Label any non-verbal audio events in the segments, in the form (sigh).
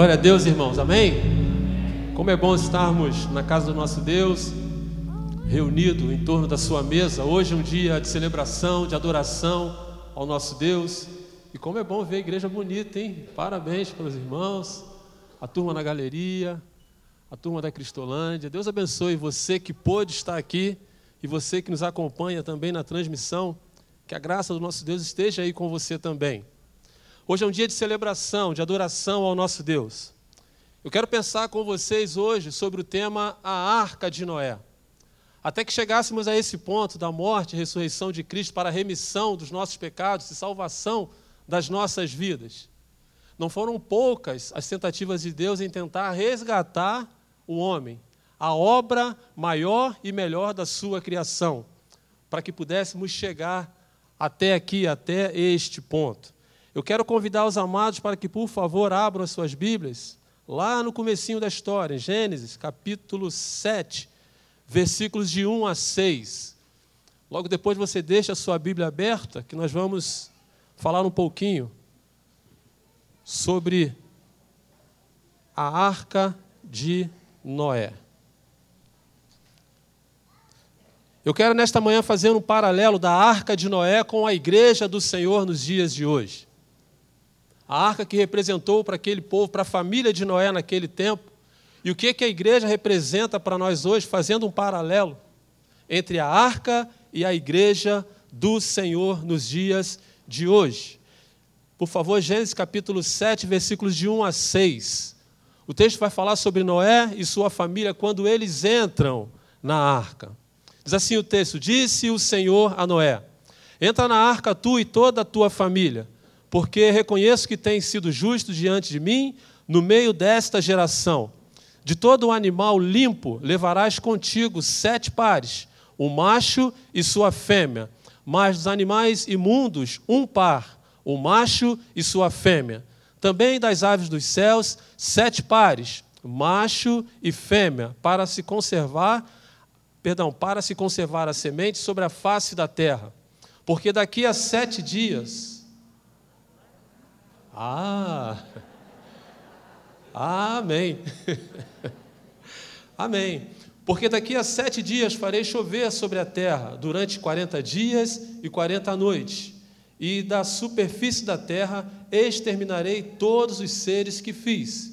Glória a Deus, irmãos, amém? Como é bom estarmos na casa do nosso Deus, reunido em torno da sua mesa. Hoje é um dia de celebração, de adoração ao nosso Deus. E como é bom ver a igreja bonita, hein? Parabéns para os irmãos, a turma na galeria, a turma da Cristolândia. Deus abençoe você que pôde estar aqui e você que nos acompanha também na transmissão. Que a graça do nosso Deus esteja aí com você também. Hoje é um dia de celebração, de adoração ao nosso Deus. Eu quero pensar com vocês hoje sobre o tema A Arca de Noé. Até que chegássemos a esse ponto da morte e ressurreição de Cristo para a remissão dos nossos pecados e salvação das nossas vidas. Não foram poucas as tentativas de Deus em tentar resgatar o homem, a obra maior e melhor da sua criação, para que pudéssemos chegar até aqui, até este ponto. Eu quero convidar os amados para que, por favor, abram as suas Bíblias, lá no comecinho da história, em Gênesis, capítulo 7, versículos de 1 a 6. Logo depois você deixa a sua Bíblia aberta, que nós vamos falar um pouquinho sobre a arca de Noé. Eu quero nesta manhã fazer um paralelo da arca de Noé com a igreja do Senhor nos dias de hoje a arca que representou para aquele povo, para a família de Noé naquele tempo, e o que, que a igreja representa para nós hoje, fazendo um paralelo entre a arca e a igreja do Senhor nos dias de hoje. Por favor, Gênesis capítulo 7, versículos de 1 a 6. O texto vai falar sobre Noé e sua família quando eles entram na arca. Diz assim o texto: Disse o Senhor a Noé: Entra na arca tu e toda a tua família porque reconheço que tens sido justo diante de mim no meio desta geração. De todo animal limpo levarás contigo sete pares, o macho e sua fêmea, mas dos animais imundos, um par, o macho e sua fêmea. Também das aves dos céus, sete pares, macho e fêmea, para se conservar, perdão, para se conservar a semente sobre a face da terra. Porque daqui a sete dias ah! Amém. (laughs) Amém. Porque daqui a sete dias farei chover sobre a terra, durante quarenta dias e quarenta noites, e da superfície da terra exterminarei todos os seres que fiz.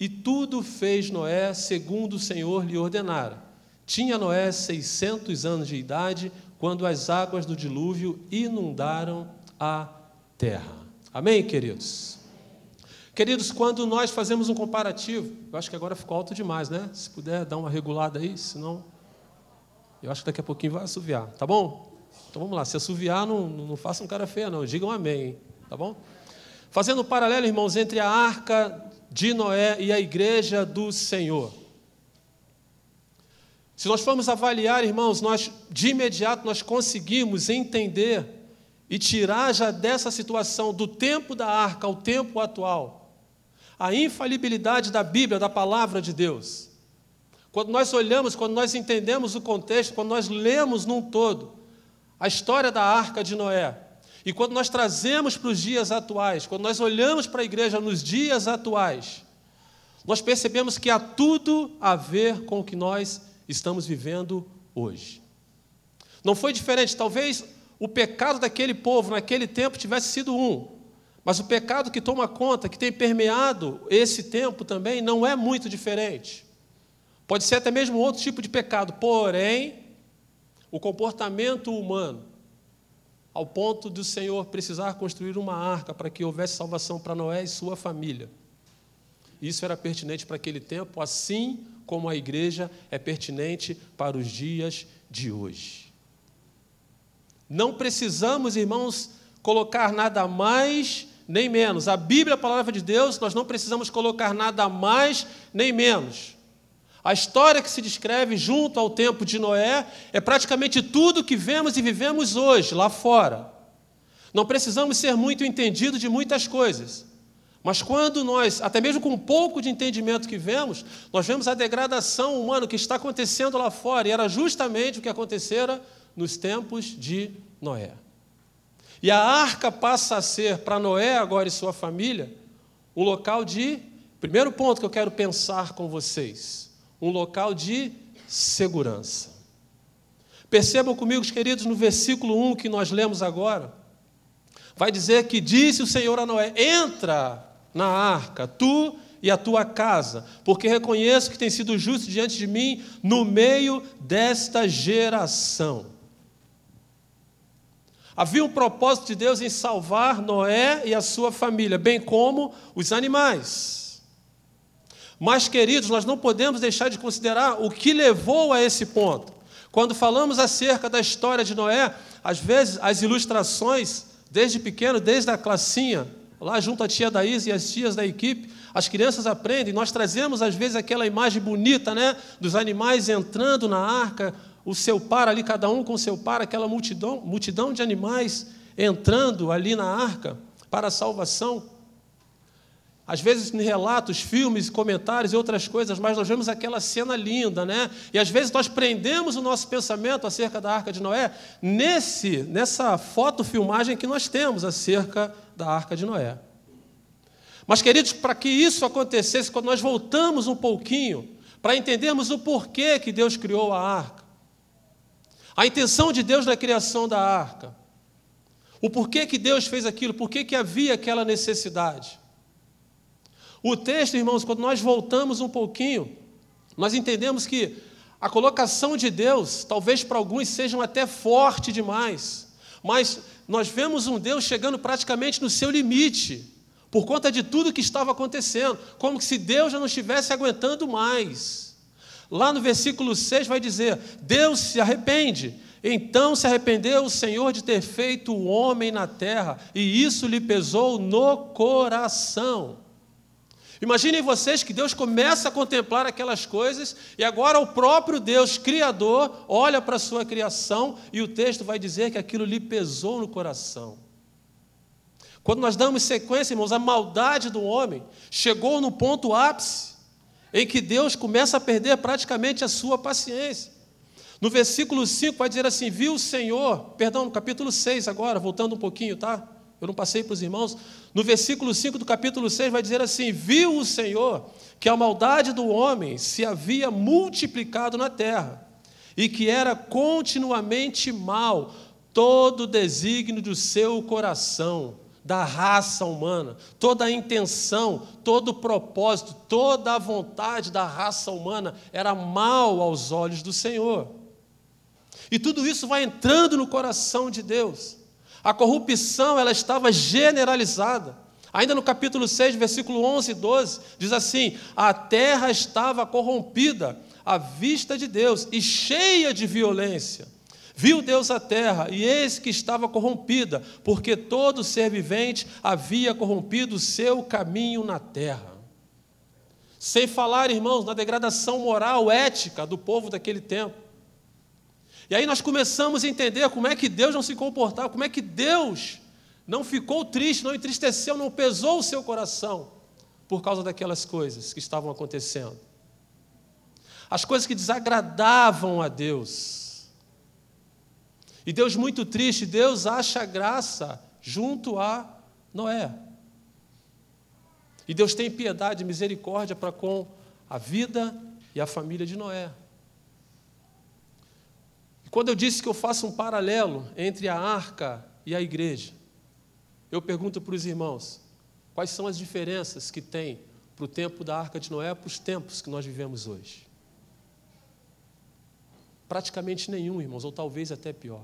E tudo fez Noé segundo o Senhor lhe ordenara. Tinha Noé seiscentos anos de idade quando as águas do dilúvio inundaram a terra. Amém, queridos? Queridos, quando nós fazemos um comparativo, eu acho que agora ficou alto demais, né? Se puder dar uma regulada aí, senão. Eu acho que daqui a pouquinho vai assoviar, tá bom? Então vamos lá, se assoviar, não, não faça um cara feia, não. Digam amém, hein? tá bom? Fazendo um paralelo, irmãos, entre a arca de Noé e a igreja do Senhor. Se nós formos avaliar, irmãos, nós de imediato nós conseguimos entender e tirar já dessa situação do tempo da arca ao tempo atual a infalibilidade da Bíblia, da palavra de Deus. Quando nós olhamos, quando nós entendemos o contexto, quando nós lemos num todo a história da arca de Noé, e quando nós trazemos para os dias atuais, quando nós olhamos para a igreja nos dias atuais, nós percebemos que há tudo a ver com o que nós estamos vivendo hoje. Não foi diferente, talvez o pecado daquele povo naquele tempo tivesse sido um, mas o pecado que toma conta, que tem permeado esse tempo também, não é muito diferente. Pode ser até mesmo outro tipo de pecado, porém, o comportamento humano, ao ponto do Senhor precisar construir uma arca para que houvesse salvação para Noé e sua família. Isso era pertinente para aquele tempo, assim como a igreja é pertinente para os dias de hoje. Não precisamos, irmãos, colocar nada mais nem menos. A Bíblia, a palavra de Deus, nós não precisamos colocar nada mais nem menos. A história que se descreve junto ao tempo de Noé é praticamente tudo que vemos e vivemos hoje, lá fora. Não precisamos ser muito entendidos de muitas coisas. Mas quando nós, até mesmo com um pouco de entendimento que vemos, nós vemos a degradação humana que está acontecendo lá fora, e era justamente o que acontecera nos tempos de Noé. E a arca passa a ser para Noé, agora e sua família, um local de Primeiro ponto que eu quero pensar com vocês: um local de segurança. Percebam comigo, queridos, no versículo 1 que nós lemos agora, vai dizer que disse o Senhor a Noé: entra na arca, tu e a tua casa, porque reconheço que tem sido justo diante de mim no meio desta geração. Havia um propósito de Deus em salvar Noé e a sua família, bem como os animais. Mas, queridos, nós não podemos deixar de considerar o que levou a esse ponto. Quando falamos acerca da história de Noé, às vezes as ilustrações, desde pequeno, desde a classinha, lá junto à tia Daís e as tias da equipe, as crianças aprendem, nós trazemos às vezes aquela imagem bonita, né, dos animais entrando na arca, o seu par ali, cada um com seu par, aquela multidão, multidão de animais entrando ali na arca para a salvação. Às vezes em relatos, filmes, comentários e outras coisas, mas nós vemos aquela cena linda, né? E às vezes nós prendemos o nosso pensamento acerca da Arca de Noé nesse, nessa fotofilmagem que nós temos acerca da Arca de Noé. Mas, queridos, para que isso acontecesse, quando nós voltamos um pouquinho, para entendermos o porquê que Deus criou a arca, a intenção de Deus na criação da arca, o porquê que Deus fez aquilo, porquê que havia aquela necessidade. O texto, irmãos, quando nós voltamos um pouquinho, nós entendemos que a colocação de Deus, talvez para alguns sejam até forte demais, mas nós vemos um Deus chegando praticamente no seu limite, por conta de tudo que estava acontecendo, como se Deus já não estivesse aguentando mais. Lá no versículo 6 vai dizer: Deus se arrepende. Então se arrependeu o Senhor de ter feito o homem na terra, e isso lhe pesou no coração. Imaginem vocês que Deus começa a contemplar aquelas coisas e agora o próprio Deus, Criador, olha para a sua criação e o texto vai dizer que aquilo lhe pesou no coração. Quando nós damos sequência, irmãos, a maldade do homem chegou no ponto ápice em que Deus começa a perder praticamente a sua paciência. No versículo 5 vai dizer assim: Viu o Senhor, perdão, no capítulo 6 agora, voltando um pouquinho, tá? Eu não passei para os irmãos. No versículo 5 do capítulo 6 vai dizer assim: Viu o Senhor que a maldade do homem se havia multiplicado na terra, e que era continuamente mal todo o desígnio do seu coração, da raça humana, toda a intenção, todo o propósito, toda a vontade da raça humana era mal aos olhos do Senhor. E tudo isso vai entrando no coração de Deus. A corrupção ela estava generalizada. Ainda no capítulo 6, versículo 11 e 12, diz assim: A terra estava corrompida à vista de Deus e cheia de violência. Viu Deus a terra, e eis que estava corrompida, porque todo ser vivente havia corrompido o seu caminho na terra. Sem falar, irmãos, na degradação moral, ética do povo daquele tempo. E aí nós começamos a entender como é que Deus não se comportava, como é que Deus não ficou triste, não entristeceu, não pesou o seu coração por causa daquelas coisas que estavam acontecendo. As coisas que desagradavam a Deus. E Deus, muito triste, Deus acha graça junto a Noé. E Deus tem piedade e misericórdia para com a vida e a família de Noé. Quando eu disse que eu faço um paralelo entre a arca e a igreja, eu pergunto para os irmãos: quais são as diferenças que tem para o tempo da arca de Noé para os tempos que nós vivemos hoje? Praticamente nenhum, irmãos, ou talvez até pior.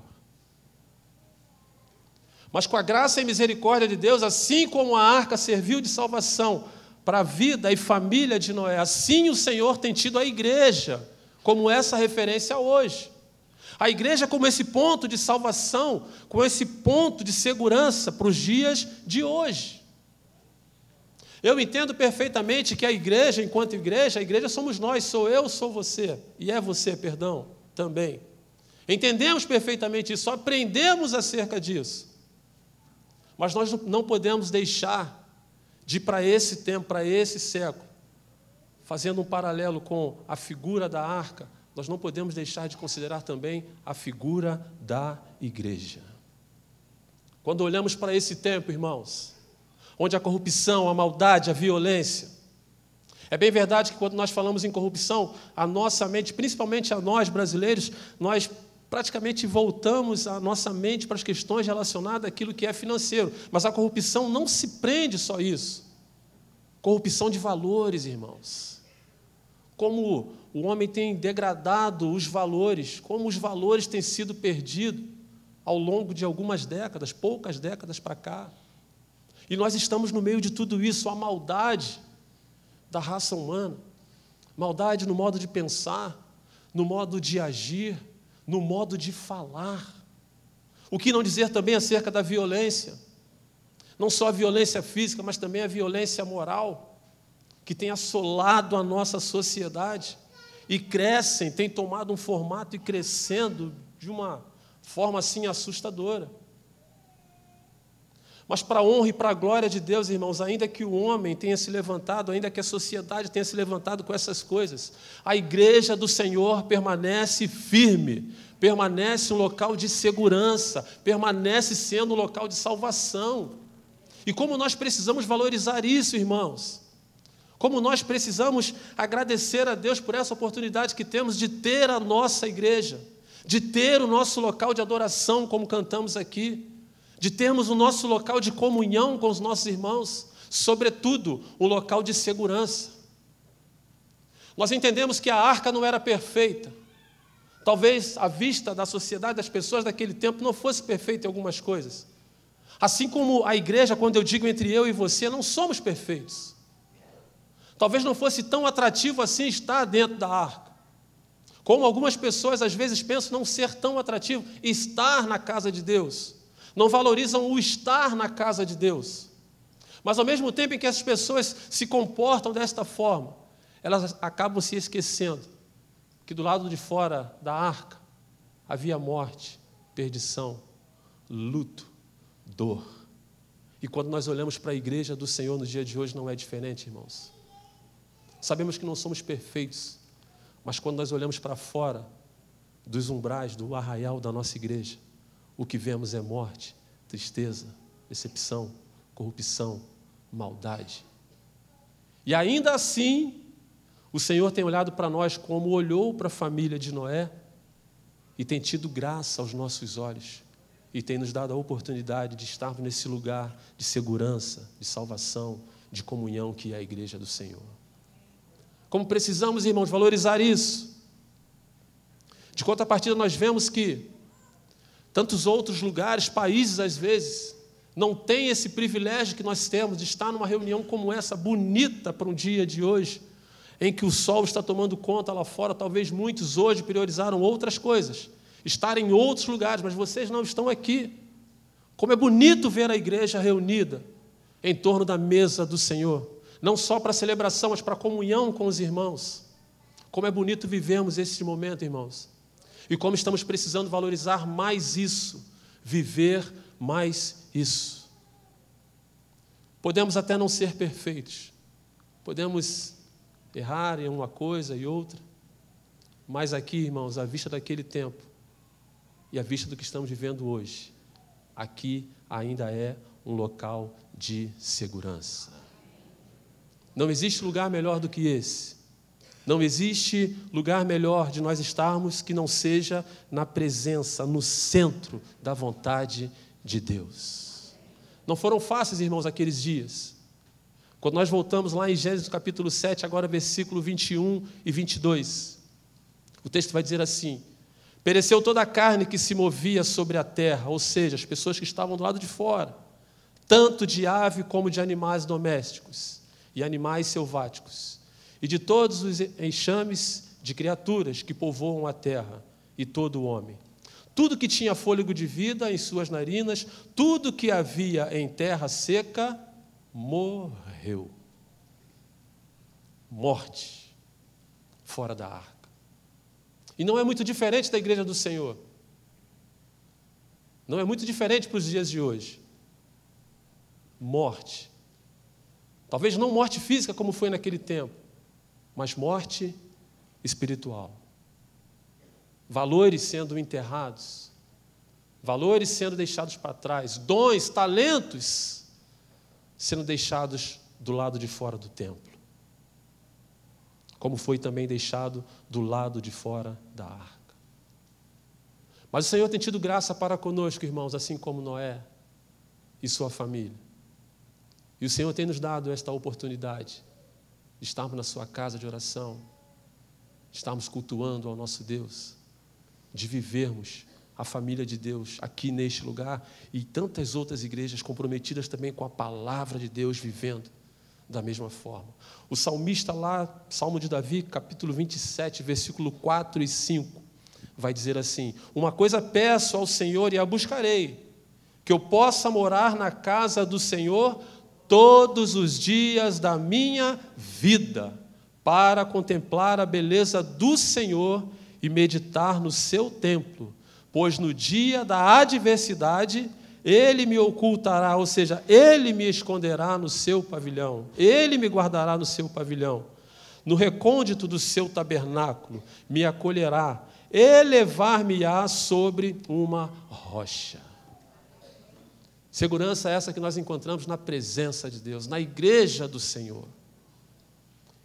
Mas com a graça e misericórdia de Deus, assim como a arca serviu de salvação para a vida e família de Noé, assim o Senhor tem tido a igreja como essa referência hoje. A igreja como esse ponto de salvação, como esse ponto de segurança para os dias de hoje. Eu entendo perfeitamente que a igreja, enquanto igreja, a igreja somos nós, sou eu, sou você, e é você, perdão, também. Entendemos perfeitamente isso, aprendemos acerca disso. Mas nós não podemos deixar de ir para esse tempo, para esse século, fazendo um paralelo com a figura da arca, nós não podemos deixar de considerar também a figura da igreja. Quando olhamos para esse tempo, irmãos, onde a corrupção, a maldade, a violência É bem verdade que quando nós falamos em corrupção, a nossa mente, principalmente a nós brasileiros, nós praticamente voltamos a nossa mente para as questões relacionadas àquilo que é financeiro. Mas a corrupção não se prende só isso. Corrupção de valores, irmãos. Como o homem tem degradado os valores, como os valores têm sido perdidos ao longo de algumas décadas, poucas décadas para cá. E nós estamos no meio de tudo isso, a maldade da raça humana, maldade no modo de pensar, no modo de agir, no modo de falar. O que não dizer também acerca da violência? Não só a violência física, mas também a violência moral, que tem assolado a nossa sociedade e crescem, tem tomado um formato e crescendo de uma forma assim assustadora. Mas para a honra e para a glória de Deus, irmãos, ainda que o homem tenha se levantado, ainda que a sociedade tenha se levantado com essas coisas, a igreja do Senhor permanece firme, permanece um local de segurança, permanece sendo um local de salvação. E como nós precisamos valorizar isso, irmãos? Como nós precisamos agradecer a Deus por essa oportunidade que temos de ter a nossa igreja, de ter o nosso local de adoração, como cantamos aqui de termos o nosso local de comunhão com os nossos irmãos, sobretudo o local de segurança. Nós entendemos que a arca não era perfeita. Talvez a vista da sociedade, das pessoas daquele tempo, não fosse perfeita em algumas coisas. Assim como a igreja, quando eu digo entre eu e você, não somos perfeitos. Talvez não fosse tão atrativo assim estar dentro da arca. Como algumas pessoas às vezes pensam não ser tão atrativo estar na casa de Deus não valorizam o estar na casa de Deus. Mas ao mesmo tempo em que essas pessoas se comportam desta forma, elas acabam se esquecendo que do lado de fora da arca havia morte, perdição, luto, dor. E quando nós olhamos para a igreja do Senhor no dia de hoje, não é diferente, irmãos. Sabemos que não somos perfeitos, mas quando nós olhamos para fora dos umbrais, do arraial da nossa igreja, o que vemos é morte, tristeza, decepção, corrupção, maldade. E ainda assim, o Senhor tem olhado para nós como olhou para a família de Noé e tem tido graça aos nossos olhos e tem nos dado a oportunidade de estarmos nesse lugar de segurança, de salvação, de comunhão que é a igreja do Senhor. Como precisamos, irmãos, valorizar isso. De contrapartida, nós vemos que Tantos outros lugares, países às vezes, não têm esse privilégio que nós temos de estar numa reunião como essa, bonita para um dia de hoje, em que o sol está tomando conta lá fora. Talvez muitos hoje priorizaram outras coisas, estar em outros lugares, mas vocês não estão aqui. Como é bonito ver a igreja reunida em torno da mesa do Senhor, não só para celebração, mas para comunhão com os irmãos. Como é bonito vivemos esse momento, irmãos. E como estamos precisando valorizar mais isso, viver mais isso. Podemos até não ser perfeitos, podemos errar em uma coisa e outra, mas aqui, irmãos, à vista daquele tempo e à vista do que estamos vivendo hoje, aqui ainda é um local de segurança. Não existe lugar melhor do que esse não existe lugar melhor de nós estarmos que não seja na presença, no centro da vontade de Deus. Não foram fáceis, irmãos, aqueles dias. Quando nós voltamos lá em Gênesis capítulo 7, agora versículo 21 e 22, o texto vai dizer assim: Pereceu toda a carne que se movia sobre a terra, ou seja, as pessoas que estavam do lado de fora, tanto de ave como de animais domésticos e animais selváticos e de todos os enxames de criaturas que povoam a terra e todo o homem. Tudo que tinha fôlego de vida em suas narinas, tudo que havia em terra seca, morreu. Morte fora da arca. E não é muito diferente da igreja do Senhor. Não é muito diferente para os dias de hoje. Morte. Talvez não morte física como foi naquele tempo, mas morte espiritual. Valores sendo enterrados, valores sendo deixados para trás, dons, talentos sendo deixados do lado de fora do templo. como foi também deixado do lado de fora da arca. Mas o Senhor tem tido graça para conosco, irmãos, assim como Noé e sua família. E o Senhor tem nos dado esta oportunidade de estarmos na sua casa de oração, de estarmos cultuando ao nosso Deus, de vivermos a família de Deus aqui neste lugar e tantas outras igrejas comprometidas também com a palavra de Deus vivendo da mesma forma. O salmista lá, Salmo de Davi, capítulo 27, versículo 4 e 5, vai dizer assim: Uma coisa peço ao Senhor e a buscarei, que eu possa morar na casa do Senhor todos os dias da minha vida, para contemplar a beleza do Senhor e meditar no seu templo, pois no dia da adversidade ele me ocultará, ou seja, ele me esconderá no seu pavilhão, ele me guardará no seu pavilhão. No recôndito do seu tabernáculo me acolherá, elevar-me-á sobre uma rocha. Segurança essa que nós encontramos na presença de Deus, na igreja do Senhor.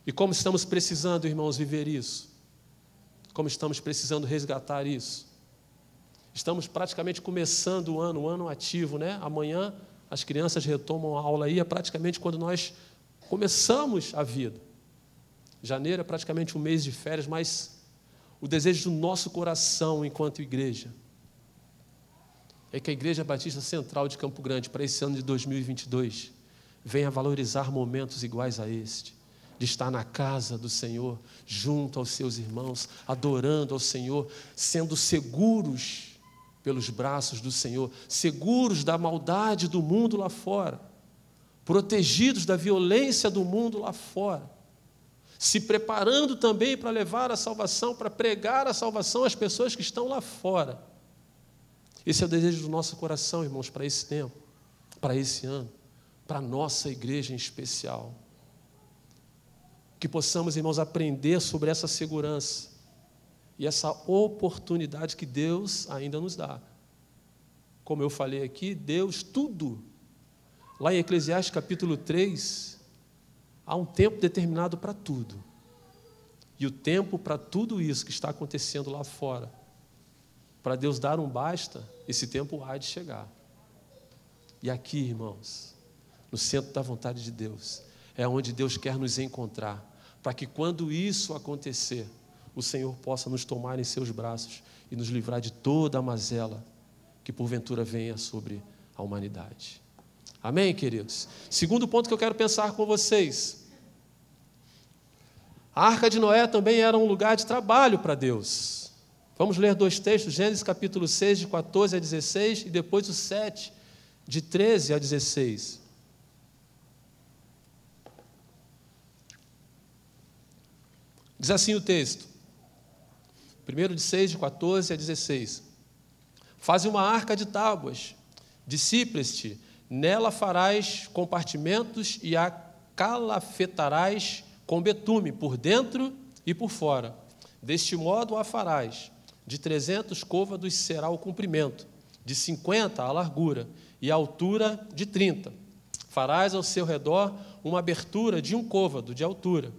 E como estamos precisando, irmãos, viver isso? Como estamos precisando resgatar isso? Estamos praticamente começando o ano, o ano ativo, né? Amanhã as crianças retomam a aula aí, é praticamente quando nós começamos a vida. Janeiro é praticamente um mês de férias, mas o desejo do nosso coração enquanto igreja é que a Igreja Batista Central de Campo Grande, para esse ano de 2022, venha valorizar momentos iguais a este, de estar na casa do Senhor, junto aos seus irmãos, adorando ao Senhor, sendo seguros pelos braços do Senhor, seguros da maldade do mundo lá fora, protegidos da violência do mundo lá fora, se preparando também para levar a salvação, para pregar a salvação às pessoas que estão lá fora. Esse é o desejo do nosso coração, irmãos, para esse tempo, para esse ano, para a nossa igreja em especial. Que possamos, irmãos, aprender sobre essa segurança e essa oportunidade que Deus ainda nos dá. Como eu falei aqui, Deus tudo. Lá em Eclesiastes capítulo 3, há um tempo determinado para tudo. E o tempo para tudo isso que está acontecendo lá fora, para Deus dar um basta, esse tempo há de chegar. E aqui, irmãos, no centro da vontade de Deus, é onde Deus quer nos encontrar, para que quando isso acontecer, o Senhor possa nos tomar em seus braços e nos livrar de toda a mazela que porventura venha sobre a humanidade. Amém, queridos? Segundo ponto que eu quero pensar com vocês. A arca de Noé também era um lugar de trabalho para Deus. Vamos ler dois textos, Gênesis capítulo 6, de 14 a 16, e depois o 7, de 13 a 16. Diz assim o texto: 1 de 6, de 14 a 16. Faze uma arca de tábuas, de cipreste, nela farás compartimentos e a calafetarás com betume, por dentro e por fora. Deste modo a farás. De trezentos côvados será o comprimento, de cinquenta a largura, e a altura de trinta. Farás ao seu redor uma abertura de um côvado de altura.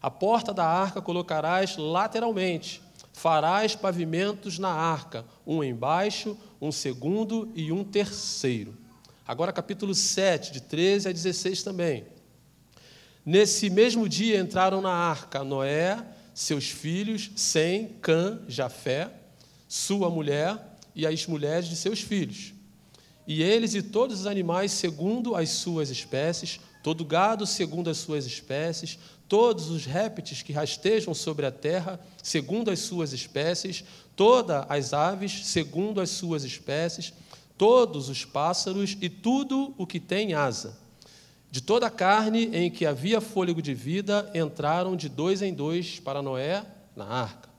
A porta da arca colocarás lateralmente, farás pavimentos na arca, um embaixo, um segundo e um terceiro. Agora, capítulo 7, de 13 a 16 também. Nesse mesmo dia entraram na arca Noé, seus filhos, Sem, Cã, Jafé, sua mulher e as mulheres de seus filhos. E eles e todos os animais segundo as suas espécies, todo gado segundo as suas espécies, todos os répteis que rastejam sobre a terra, segundo as suas espécies, todas as aves, segundo as suas espécies, todos os pássaros e tudo o que tem asa. De toda a carne em que havia fôlego de vida, entraram de dois em dois para Noé na arca.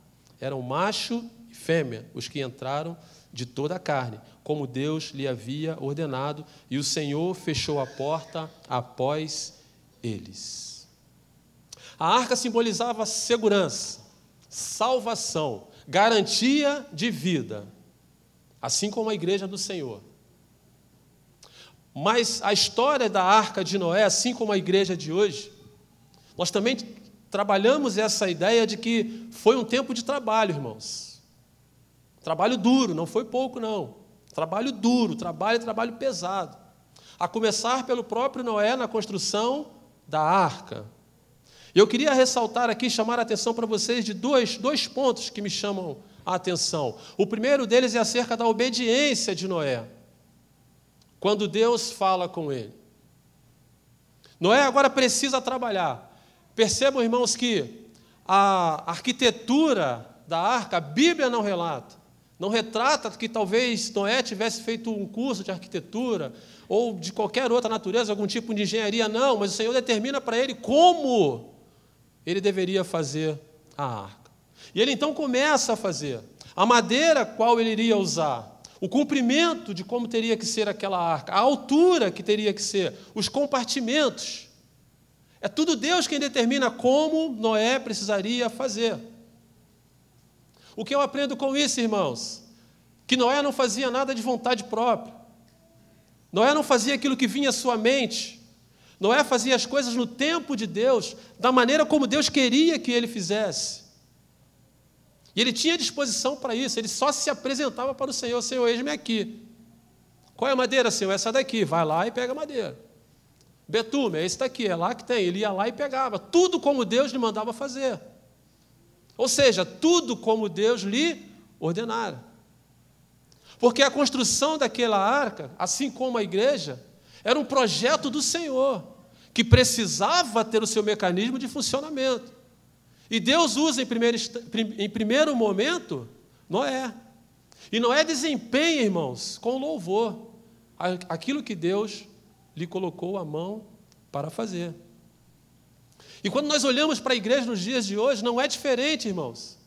Eram macho e fêmea os que entraram de toda a carne, como Deus lhe havia ordenado, e o Senhor fechou a porta após eles. A arca simbolizava segurança, salvação, garantia de vida, assim como a igreja do Senhor. Mas a história da arca de Noé, assim como a igreja de hoje, nós também trabalhamos essa ideia de que foi um tempo de trabalho, irmãos. Trabalho duro, não foi pouco, não. Trabalho duro, trabalho, trabalho pesado. A começar pelo próprio Noé na construção da arca. Eu queria ressaltar aqui, chamar a atenção para vocês de dois, dois pontos que me chamam a atenção. O primeiro deles é acerca da obediência de Noé, quando Deus fala com ele. Noé agora precisa trabalhar. Percebam, irmãos, que a arquitetura da arca, a Bíblia não relata. Não retrata que talvez Noé tivesse feito um curso de arquitetura ou de qualquer outra natureza, algum tipo de engenharia, não, mas o Senhor determina para ele como ele deveria fazer a arca. E ele então começa a fazer a madeira qual ele iria usar, o comprimento de como teria que ser aquela arca, a altura que teria que ser, os compartimentos. É tudo Deus quem determina como Noé precisaria fazer. O que eu aprendo com isso, irmãos? Que Noé não fazia nada de vontade própria. Noé não fazia aquilo que vinha à sua mente. Noé fazia as coisas no tempo de Deus, da maneira como Deus queria que ele fizesse. E ele tinha disposição para isso, ele só se apresentava para o Senhor: Senhor, eis-me aqui. Qual é a madeira, Senhor? Essa daqui. Vai lá e pega a madeira. Betume, é esse daqui, é lá que tem. Ele ia lá e pegava. Tudo como Deus lhe mandava fazer. Ou seja, tudo como Deus lhe ordenara. Porque a construção daquela arca, assim como a igreja, era um projeto do Senhor, que precisava ter o seu mecanismo de funcionamento. E Deus usa em primeiro, em primeiro momento Noé. E Noé desempenha, irmãos, com louvor, aquilo que Deus lhe colocou a mão para fazer. E quando nós olhamos para a igreja nos dias de hoje, não é diferente, irmãos.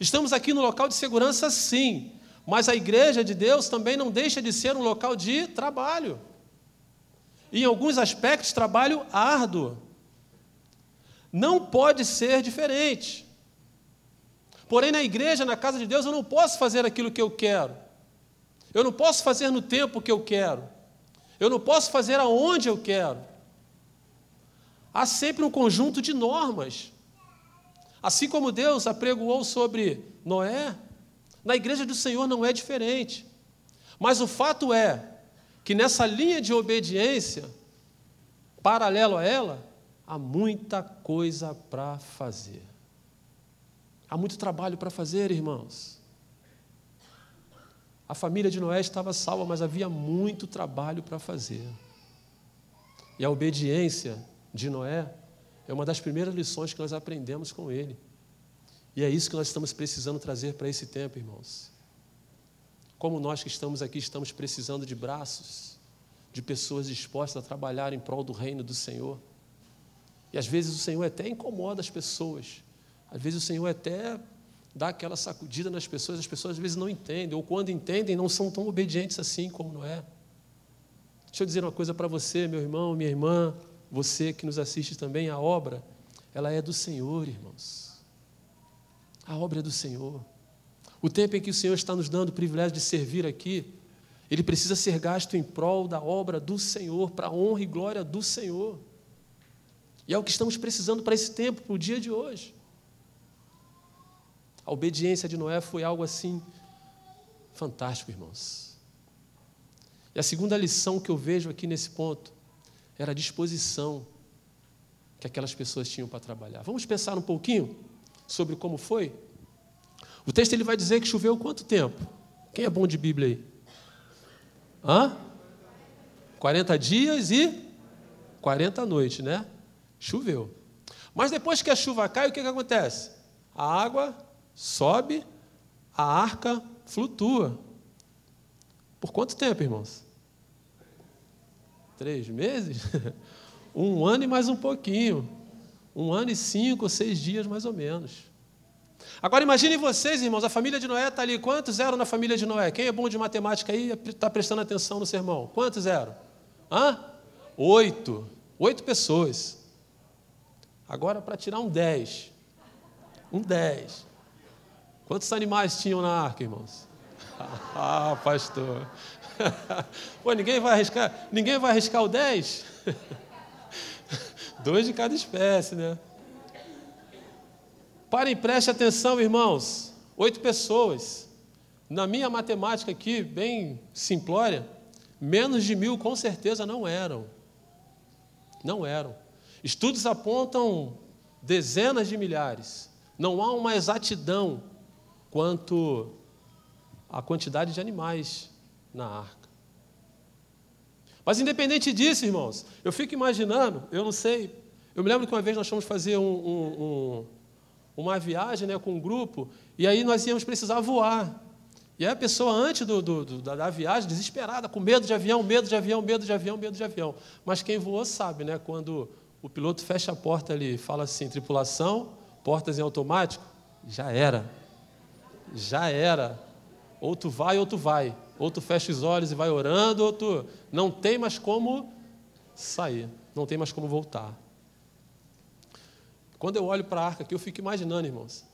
Estamos aqui no local de segurança, sim, mas a igreja de Deus também não deixa de ser um local de trabalho. E em alguns aspectos, trabalho árduo. Não pode ser diferente. Porém, na igreja, na casa de Deus, eu não posso fazer aquilo que eu quero. Eu não posso fazer no tempo que eu quero. Eu não posso fazer aonde eu quero. Há sempre um conjunto de normas. Assim como Deus apregoou sobre Noé, na igreja do Senhor não é diferente. Mas o fato é que nessa linha de obediência, paralelo a ela, há muita coisa para fazer. Há muito trabalho para fazer, irmãos. A família de Noé estava salva, mas havia muito trabalho para fazer. E a obediência de Noé é uma das primeiras lições que nós aprendemos com ele. E é isso que nós estamos precisando trazer para esse tempo, irmãos. Como nós que estamos aqui estamos precisando de braços, de pessoas dispostas a trabalhar em prol do reino do Senhor. E às vezes o Senhor até incomoda as pessoas. Às vezes o Senhor até dá aquela sacudida nas pessoas, as pessoas às vezes não entendem, ou quando entendem, não são tão obedientes assim como não é. Deixa eu dizer uma coisa para você, meu irmão, minha irmã, você que nos assiste também, a obra, ela é do Senhor, irmãos. A obra é do Senhor. O tempo em que o Senhor está nos dando o privilégio de servir aqui, ele precisa ser gasto em prol da obra do Senhor, para a honra e glória do Senhor. E é o que estamos precisando para esse tempo, para o dia de hoje. A obediência de Noé foi algo assim fantástico, irmãos. E a segunda lição que eu vejo aqui nesse ponto era a disposição que aquelas pessoas tinham para trabalhar. Vamos pensar um pouquinho sobre como foi? O texto ele vai dizer que choveu quanto tempo? Quem é bom de Bíblia aí? Hã? 40 dias e 40 noites, né? Choveu. Mas depois que a chuva cai, o que, que acontece? A água sobe, a arca flutua. Por quanto tempo, irmãos? Três meses? (laughs) Um ano e mais um pouquinho. Um ano e cinco ou seis dias, mais ou menos. Agora imaginem vocês, irmãos, a família de Noé está ali. Quantos eram na família de Noé? Quem é bom de matemática aí está prestando atenção no sermão? Quantos eram? Hã? Oito. Oito pessoas. Agora, para tirar um dez. Um dez. Quantos animais tinham na arca, irmãos? (laughs) ah, pastor. (laughs) Pô, ninguém vai arriscar, ninguém vai arriscar o 10? (laughs) Dois de cada espécie, né? Parem, preste atenção, irmãos. Oito pessoas. Na minha matemática aqui, bem simplória, menos de mil com certeza não eram. Não eram. Estudos apontam dezenas de milhares. Não há uma exatidão quanto à quantidade de animais na arca. Mas independente disso, irmãos, eu fico imaginando, eu não sei, eu me lembro que uma vez nós fomos fazer um, um, um, uma viagem né, com um grupo, e aí nós íamos precisar voar. E aí a pessoa, antes do, do, do, da, da, viagem, desesperada, com medo de avião, medo de avião, medo de avião, medo de avião. Mas quem voou sabe, né? Quando o piloto fecha a porta ali fala assim, tripulação, portas em automático, já era. Já era. Ou tu vai ou tu vai. Ou tu fecha os olhos e vai orando, ou tu não tem mais como sair, não tem mais como voltar. Quando eu olho para a arca aqui, eu fico imaginando, irmãos,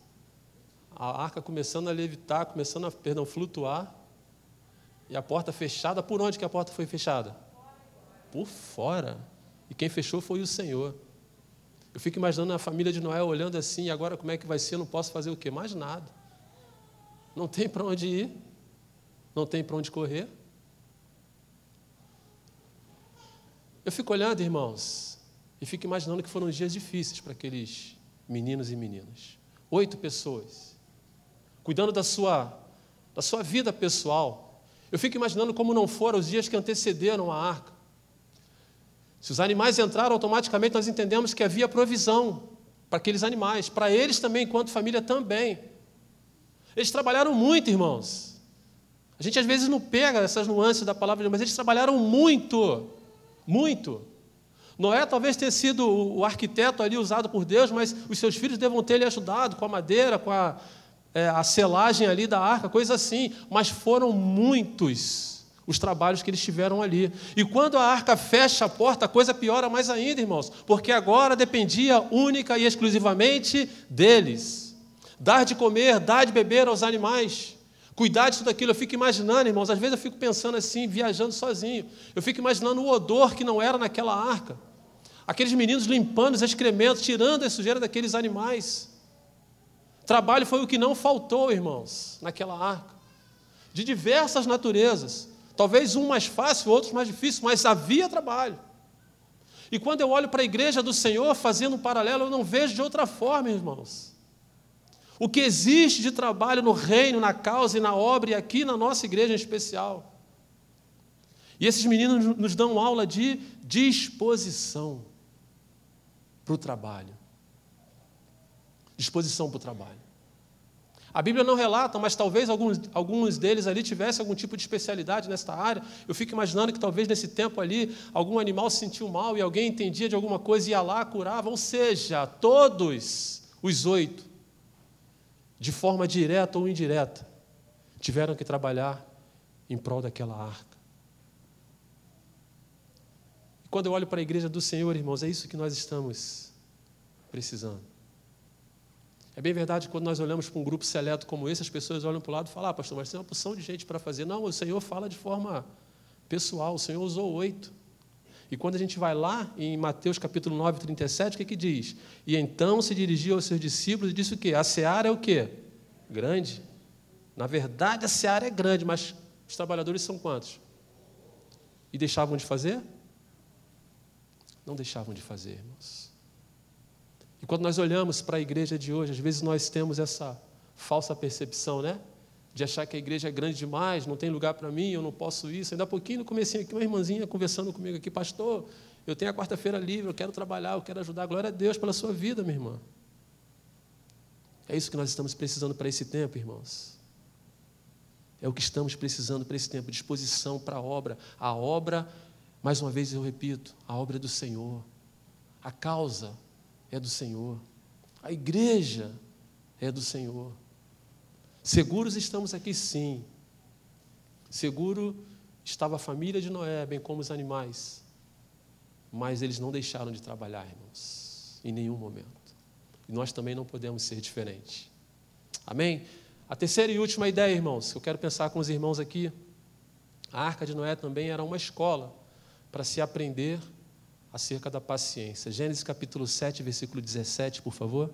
a arca começando a levitar, começando a, perdão, flutuar, e a porta fechada. Por onde que a porta foi fechada? Por fora. E quem fechou foi o Senhor. Eu fico imaginando a família de Noé olhando assim, e agora como é que vai ser? Eu não posso fazer o quê? Mais nada. Não tem para onde ir, não tem para onde correr. Eu fico olhando, irmãos, e fico imaginando que foram dias difíceis para aqueles meninos e meninas. Oito pessoas, cuidando da sua, da sua vida pessoal. Eu fico imaginando como não foram os dias que antecederam a arca. Se os animais entraram, automaticamente nós entendemos que havia provisão para aqueles animais, para eles também, enquanto família também. Eles trabalharam muito, irmãos. A gente às vezes não pega essas nuances da palavra, mas eles trabalharam muito, muito. Noé talvez tenha sido o arquiteto ali usado por Deus, mas os seus filhos devam ter lhe ajudado com a madeira, com a, é, a selagem ali da arca, coisa assim. Mas foram muitos os trabalhos que eles tiveram ali. E quando a arca fecha a porta, a coisa piora mais ainda, irmãos, porque agora dependia única e exclusivamente deles. Dar de comer, dar de beber aos animais. Cuidar de tudo aquilo, eu fico imaginando, irmãos, às vezes eu fico pensando assim, viajando sozinho. Eu fico imaginando o odor que não era naquela arca. Aqueles meninos limpando os excrementos, tirando a sujeira daqueles animais. Trabalho foi o que não faltou, irmãos, naquela arca. De diversas naturezas. Talvez um mais fácil, outros mais difícil, mas havia trabalho. E quando eu olho para a igreja do Senhor, fazendo um paralelo, eu não vejo de outra forma, irmãos. O que existe de trabalho no reino, na causa e na obra, e aqui na nossa igreja em especial. E esses meninos nos dão aula de disposição para o trabalho. Disposição para o trabalho. A Bíblia não relata, mas talvez alguns, alguns deles ali tivessem algum tipo de especialidade nesta área. Eu fico imaginando que talvez nesse tempo ali algum animal se sentiu mal e alguém entendia de alguma coisa e ia lá, curava. Ou seja, todos os oito de forma direta ou indireta, tiveram que trabalhar em prol daquela arca. E quando eu olho para a igreja do Senhor, irmãos, é isso que nós estamos precisando. É bem verdade que quando nós olhamos para um grupo seleto como esse, as pessoas olham para o lado e falam, ah, pastor, mas tem uma porção de gente para fazer. Não, o Senhor fala de forma pessoal, o Senhor usou oito. E quando a gente vai lá em Mateus capítulo 9, 37, o que, que diz? E então se dirigiu aos seus discípulos e disse o quê? A seara é o quê? Grande. Na verdade, a seara é grande, mas os trabalhadores são quantos? E deixavam de fazer? Não deixavam de fazer, irmãos. E quando nós olhamos para a igreja de hoje, às vezes nós temos essa falsa percepção, né? de achar que a igreja é grande demais, não tem lugar para mim, eu não posso isso. Ainda há pouquinho no comecinho aqui, uma irmãzinha conversando comigo aqui, pastor, eu tenho a quarta-feira livre, eu quero trabalhar, eu quero ajudar. Glória a Deus pela sua vida, minha irmã. É isso que nós estamos precisando para esse tempo, irmãos. É o que estamos precisando para esse tempo, disposição para a obra. A obra, mais uma vez eu repito, a obra é do Senhor. A causa é do Senhor. A igreja é do Senhor. Seguros estamos aqui sim. Seguro estava a família de Noé, bem como os animais. Mas eles não deixaram de trabalhar, irmãos, em nenhum momento. E nós também não podemos ser diferentes. Amém? A terceira e última ideia, irmãos, que eu quero pensar com os irmãos aqui. A arca de Noé também era uma escola para se aprender acerca da paciência. Gênesis capítulo 7, versículo 17, por favor.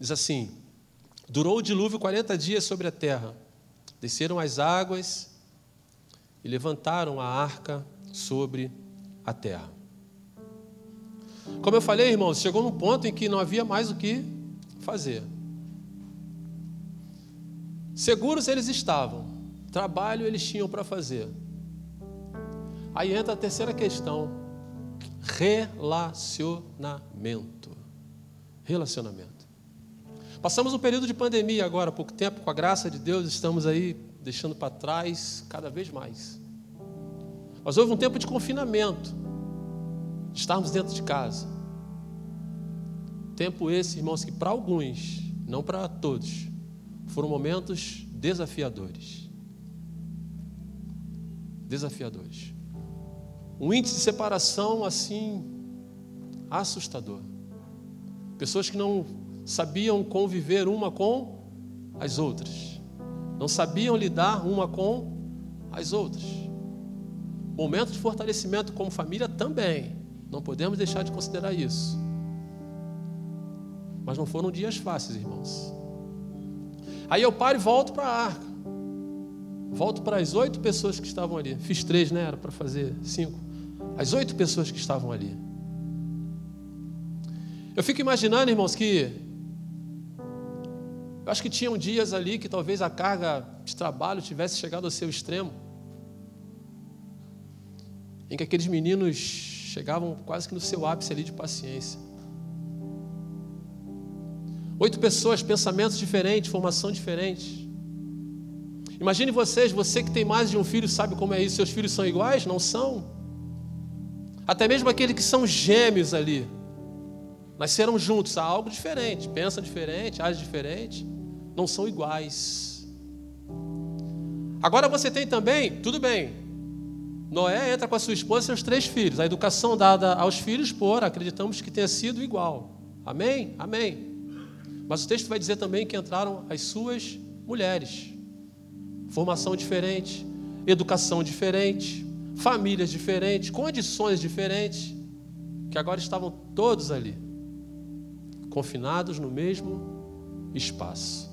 Diz assim: Durou o dilúvio 40 dias sobre a terra. Desceram as águas e levantaram a arca sobre a terra. Como eu falei, irmãos, chegou num ponto em que não havia mais o que fazer. Seguros eles estavam, trabalho eles tinham para fazer. Aí entra a terceira questão: relacionamento. Relacionamento. Passamos um período de pandemia agora, há pouco tempo, com a graça de Deus, estamos aí deixando para trás cada vez mais. Mas houve um tempo de confinamento, de estarmos dentro de casa. Tempo esse, irmãos, que para alguns, não para todos, foram momentos desafiadores. Desafiadores. Um índice de separação assim assustador. Pessoas que não sabiam conviver uma com as outras. Não sabiam lidar uma com as outras. Momento de fortalecimento como família também. Não podemos deixar de considerar isso. Mas não foram dias fáceis, irmãos. Aí eu paro e volto para a arca. Volto para as oito pessoas que estavam ali. Fiz três, né? Era para fazer cinco. As oito pessoas que estavam ali. Eu fico imaginando, irmãos, que. Eu acho que tinham dias ali que talvez a carga de trabalho tivesse chegado ao seu extremo. Em que aqueles meninos chegavam quase que no seu ápice ali de paciência. Oito pessoas, pensamentos diferentes, formação diferente. Imagine vocês, você que tem mais de um filho, sabe como é isso? Seus filhos são iguais? Não são. Até mesmo aqueles que são gêmeos ali. Nasceram juntos, há algo diferente, pensam diferente, agem diferente, não são iguais. Agora você tem também, tudo bem. Noé entra com a sua esposa e seus três filhos. A educação dada aos filhos por, acreditamos que tenha sido igual. Amém? Amém. Mas o texto vai dizer também que entraram as suas mulheres. Formação diferente, educação diferente, famílias diferentes, condições diferentes, que agora estavam todos ali, confinados no mesmo espaço.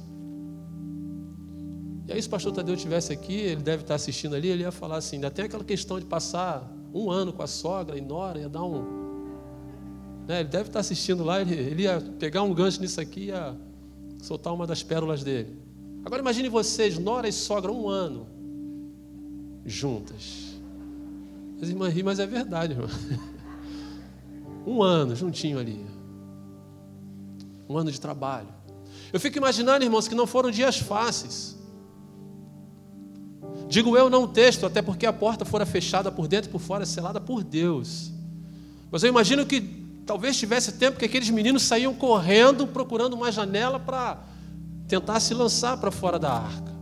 E aí, se o pastor Tadeu estivesse aqui, ele deve estar assistindo ali, ele ia falar assim: ainda tem aquela questão de passar um ano com a sogra e nora, ia dar um, né? Ele deve estar assistindo lá, ele, ele ia pegar um gancho nisso aqui e ia soltar uma das pérolas dele. Agora imagine vocês, Nora e sogra, um ano juntas. As irmãs riem, mas é verdade, irmão. (laughs) Um ano juntinho ali. Um ano de trabalho. Eu fico imaginando, irmãos, que não foram dias fáceis. Digo eu não texto, até porque a porta fora fechada por dentro e por fora, selada por Deus. Mas eu imagino que Talvez tivesse tempo que aqueles meninos saíam correndo, procurando uma janela para tentar se lançar para fora da arca.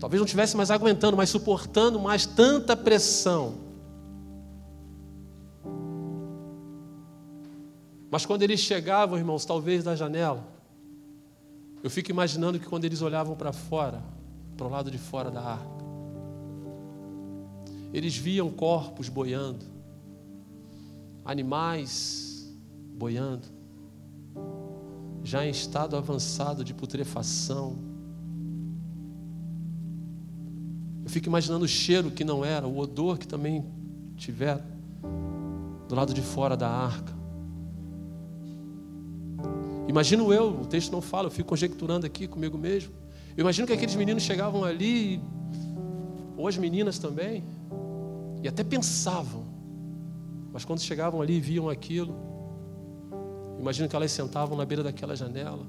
Talvez não tivesse mais aguentando, mais suportando mais tanta pressão. Mas quando eles chegavam, irmãos, talvez da janela, eu fico imaginando que quando eles olhavam para fora, para o lado de fora da arca, eles viam corpos boiando, animais boiando, já em estado avançado de putrefação. Eu fico imaginando o cheiro que não era, o odor que também tiveram do lado de fora da arca. Imagino eu, o texto não fala, eu fico conjecturando aqui comigo mesmo. Eu imagino que aqueles meninos chegavam ali, ou as meninas também, e até pensavam: mas quando chegavam ali e viam aquilo, imagino que elas sentavam na beira daquela janela,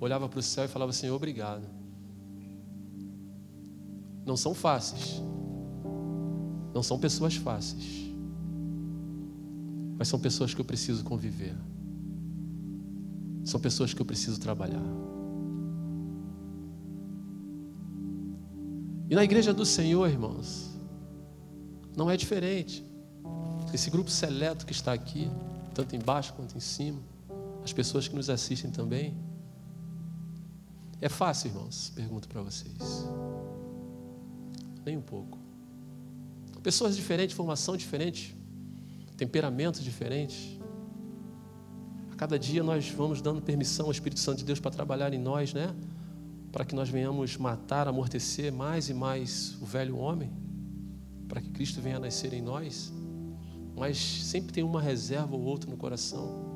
olhava para o céu e falava assim: obrigado. Não são fáceis, não são pessoas fáceis, mas são pessoas que eu preciso conviver, são pessoas que eu preciso trabalhar. E na igreja do Senhor, irmãos, não é diferente. Esse grupo seleto que está aqui, tanto embaixo quanto em cima, as pessoas que nos assistem também. É fácil, irmãos? Pergunto para vocês. Nem um pouco. Pessoas diferentes, formação diferente, temperamentos diferentes. cada dia nós vamos dando permissão ao Espírito Santo de Deus para trabalhar em nós, né? Para que nós venhamos matar, amortecer mais e mais o velho homem, para que Cristo venha a nascer em nós. Mas sempre tem uma reserva ou outra no coração.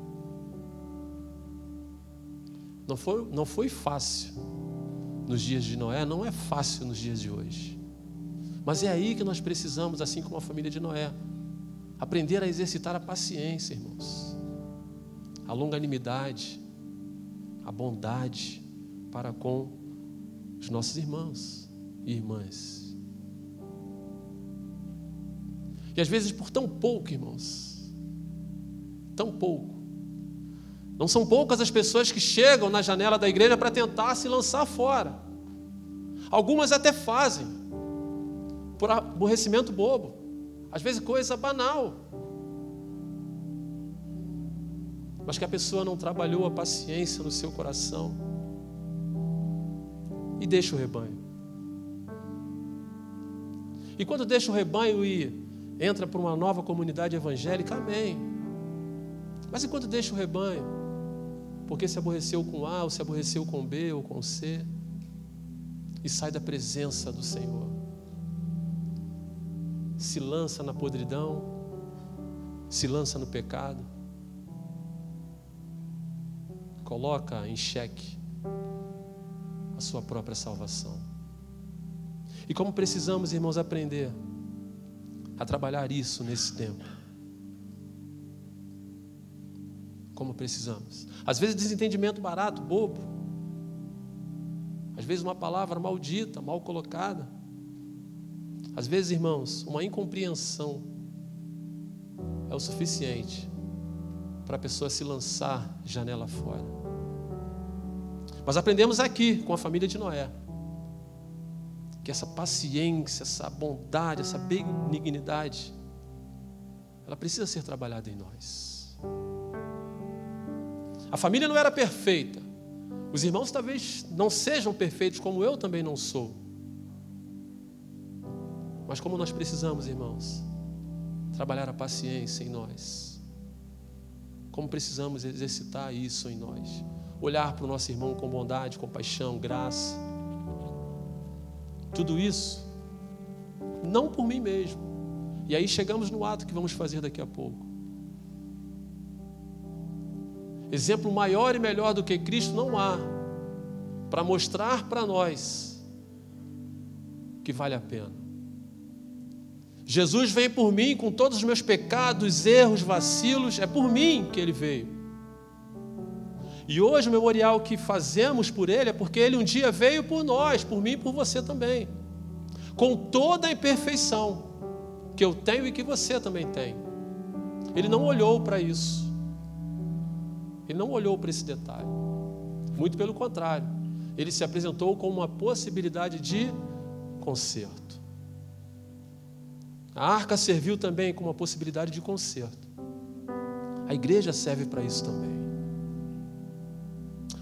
Não foi, não foi fácil nos dias de Noé, não é fácil nos dias de hoje. Mas é aí que nós precisamos, assim como a família de Noé, aprender a exercitar a paciência, irmãos, a longanimidade, a bondade para com os nossos irmãos e irmãs. E às vezes por tão pouco, irmãos, tão pouco, não são poucas as pessoas que chegam na janela da igreja para tentar se lançar fora. Algumas até fazem, por aborrecimento bobo, às vezes coisa banal. Mas que a pessoa não trabalhou a paciência no seu coração e deixa o rebanho. E quando deixa o rebanho e entra para uma nova comunidade evangélica, amém. Mas enquanto deixa o rebanho, porque se aborreceu com A, ou se aborreceu com B, ou com C, e sai da presença do Senhor. Se lança na podridão, se lança no pecado, coloca em xeque a sua própria salvação. E como precisamos, irmãos, aprender a trabalhar isso nesse tempo. como precisamos. Às vezes desentendimento barato, bobo. Às vezes uma palavra maldita, mal colocada. Às vezes, irmãos, uma incompreensão é o suficiente para a pessoa se lançar janela fora. Mas aprendemos aqui com a família de Noé que essa paciência, essa bondade, essa benignidade, ela precisa ser trabalhada em nós. A família não era perfeita. Os irmãos talvez não sejam perfeitos, como eu também não sou. Mas como nós precisamos, irmãos, trabalhar a paciência em nós. Como precisamos exercitar isso em nós. Olhar para o nosso irmão com bondade, compaixão, graça. Tudo isso, não por mim mesmo. E aí chegamos no ato que vamos fazer daqui a pouco. Exemplo maior e melhor do que Cristo não há para mostrar para nós que vale a pena. Jesus vem por mim com todos os meus pecados, erros, vacilos, é por mim que ele veio. E hoje o memorial que fazemos por ele é porque ele um dia veio por nós, por mim e por você também. Com toda a imperfeição que eu tenho e que você também tem. Ele não olhou para isso. Ele não olhou para esse detalhe. Muito pelo contrário, ele se apresentou como uma possibilidade de conserto. A arca serviu também como uma possibilidade de conserto. A igreja serve para isso também.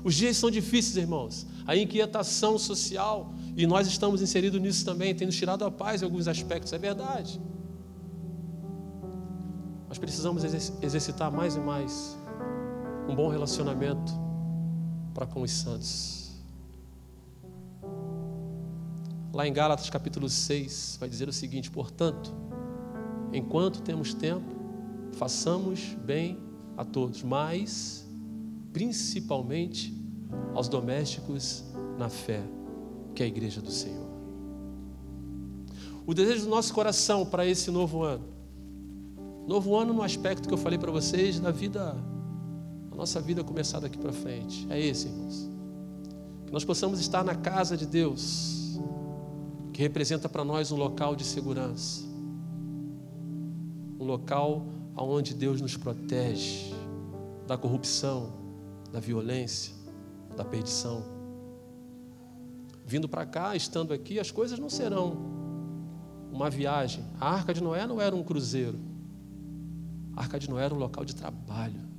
Os dias são difíceis, irmãos. A inquietação social, e nós estamos inseridos nisso também, tendo tirado a paz em alguns aspectos, é verdade. Nós precisamos exercitar mais e mais um bom relacionamento para com os santos. Lá em Gálatas capítulo 6, vai dizer o seguinte: portanto, enquanto temos tempo, façamos bem a todos, mas principalmente aos domésticos na fé, que é a igreja do Senhor. O desejo do nosso coração para esse novo ano, novo ano no aspecto que eu falei para vocês da vida nossa vida começar daqui para frente. É esse, irmãos. Que nós possamos estar na casa de Deus, que representa para nós um local de segurança, um local onde Deus nos protege da corrupção, da violência, da perdição. Vindo para cá, estando aqui, as coisas não serão uma viagem. A arca de Noé não era um cruzeiro. A arca de Noé era um local de trabalho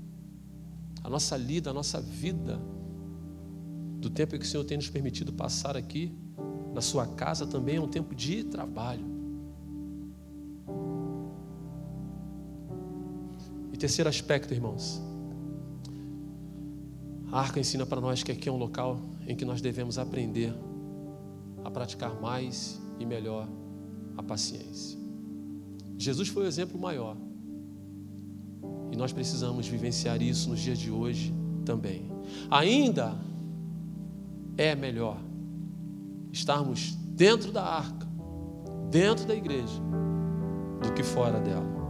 a nossa lida, a nossa vida, do tempo que o Senhor tem nos permitido passar aqui, na sua casa também é um tempo de trabalho. E terceiro aspecto, irmãos, A arca ensina para nós que aqui é um local em que nós devemos aprender a praticar mais e melhor a paciência. Jesus foi o exemplo maior. E nós precisamos vivenciar isso nos dias de hoje também. Ainda é melhor estarmos dentro da arca, dentro da igreja, do que fora dela.